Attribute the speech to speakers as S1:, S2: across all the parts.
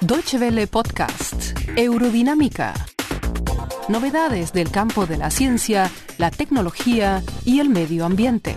S1: Deutsche Welle Podcast, Eurodinámica. Novedades del campo de la ciencia, la tecnología y el medio ambiente.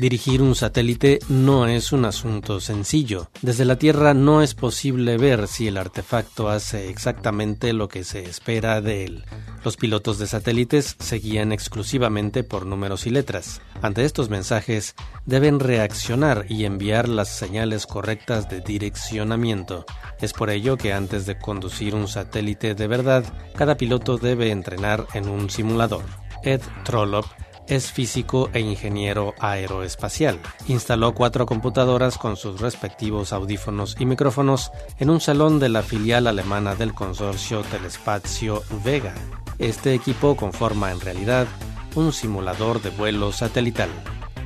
S2: Dirigir un satélite no es un asunto sencillo. Desde la Tierra no es posible ver si el artefacto hace exactamente lo que se espera de él. Los pilotos de satélites se guían exclusivamente por números y letras. Ante estos mensajes, deben reaccionar y enviar las señales correctas de direccionamiento. Es por ello que antes de conducir un satélite de verdad, cada piloto debe entrenar en un simulador. Ed Trollope es físico e ingeniero aeroespacial. Instaló cuatro computadoras con sus respectivos audífonos y micrófonos en un salón de la filial alemana del consorcio Telespacio Vega. Este equipo conforma en realidad un simulador de vuelo satelital.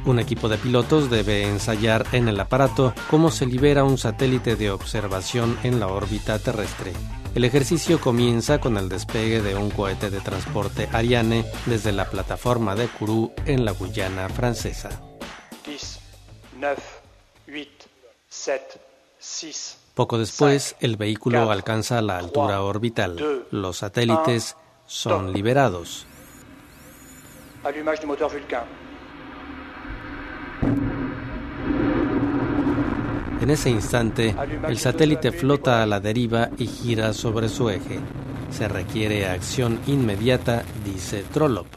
S2: Un equipo de pilotos debe ensayar en el aparato cómo se libera un satélite de observación en la órbita terrestre. El ejercicio comienza con el despegue de un cohete de transporte Ariane desde la plataforma de Kourou en la Guyana francesa. 10, 9, 8, 7, 6. Poco después, el vehículo alcanza la altura orbital. Los satélites son liberados. Allumage du. En ese instante, el satélite flota a la deriva y gira sobre su eje. Se requiere acción inmediata, dice Trollope.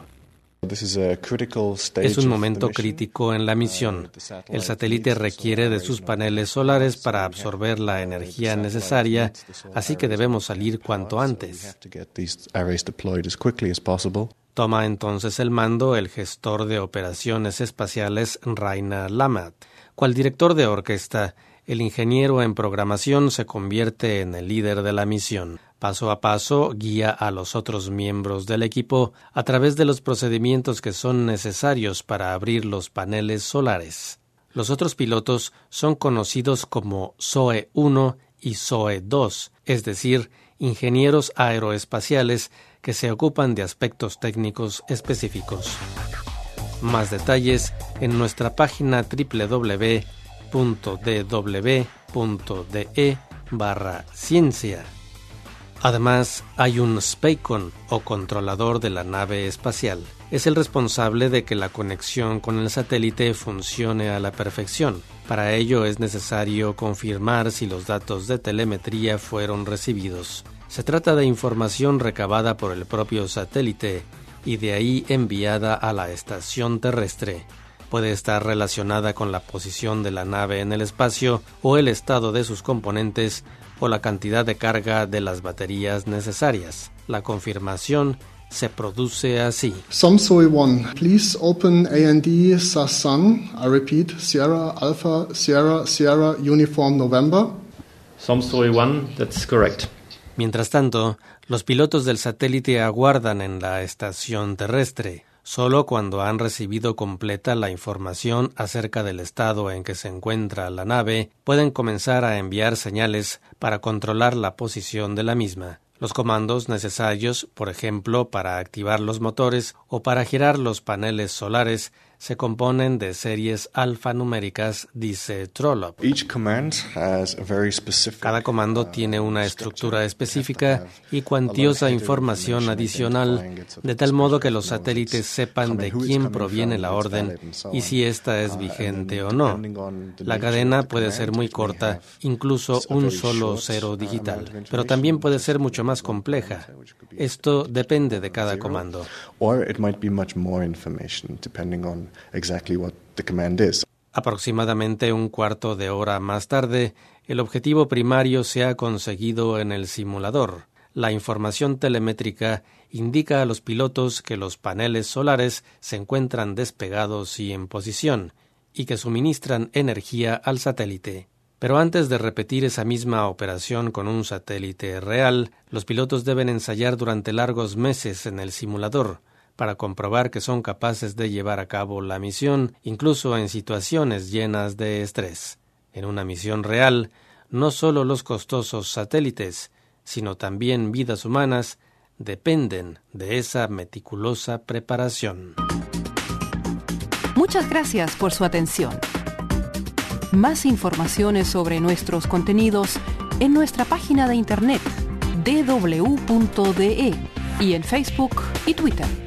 S2: Es un momento crítico en la misión. El satélite requiere de sus paneles solares para absorber la energía necesaria, así que debemos salir cuanto antes. Toma entonces el mando el gestor de operaciones espaciales Rainer Lamat. Cual director de orquesta, el ingeniero en programación se convierte en el líder de la misión. Paso a paso guía a los otros miembros del equipo a través de los procedimientos que son necesarios para abrir los paneles solares. Los otros pilotos son conocidos como SOE 1 y SOE 2, es decir, ingenieros aeroespaciales que se ocupan de aspectos técnicos específicos. Más detalles en nuestra página www www.dw.de barra ciencia. Además, hay un Spacon o controlador de la nave espacial. Es el responsable de que la conexión con el satélite funcione a la perfección. Para ello es necesario confirmar si los datos de telemetría fueron recibidos. Se trata de información recabada por el propio satélite y de ahí enviada a la estación terrestre puede estar relacionada con la posición de la nave en el espacio o el estado de sus componentes o la cantidad de carga de las baterías necesarias. La confirmación se produce así.
S3: Somsoy 1, please open AND Sasan. I repeat, Sierra Alpha Sierra Sierra Uniform November.
S4: Somsoy 1, that's correct.
S2: Mientras tanto, los pilotos del satélite aguardan en la estación terrestre. Solo cuando han recibido completa la información acerca del estado en que se encuentra la nave, pueden comenzar a enviar señales para controlar la posición de la misma. Los comandos necesarios, por ejemplo, para activar los motores o para girar los paneles solares, se componen de series alfanuméricas, dice Trollope. Cada comando tiene una estructura específica y cuantiosa información adicional, de tal modo que los satélites sepan de quién proviene la orden y si ésta es vigente o no. La cadena puede ser muy corta, incluso un solo cero digital, pero también puede ser mucho más compleja. Esto depende de cada comando. Aproximadamente un cuarto de hora más tarde, el objetivo primario se ha conseguido en el simulador. La información telemétrica indica a los pilotos que los paneles solares se encuentran despegados y en posición, y que suministran energía al satélite. Pero antes de repetir esa misma operación con un satélite real, los pilotos deben ensayar durante largos meses en el simulador, para comprobar que son capaces de llevar a cabo la misión, incluso en situaciones llenas de estrés. En una misión real, no solo los costosos satélites, sino también vidas humanas, dependen de esa meticulosa preparación.
S1: Muchas gracias por su atención. Más informaciones sobre nuestros contenidos en nuestra página de internet www.de y en Facebook y Twitter.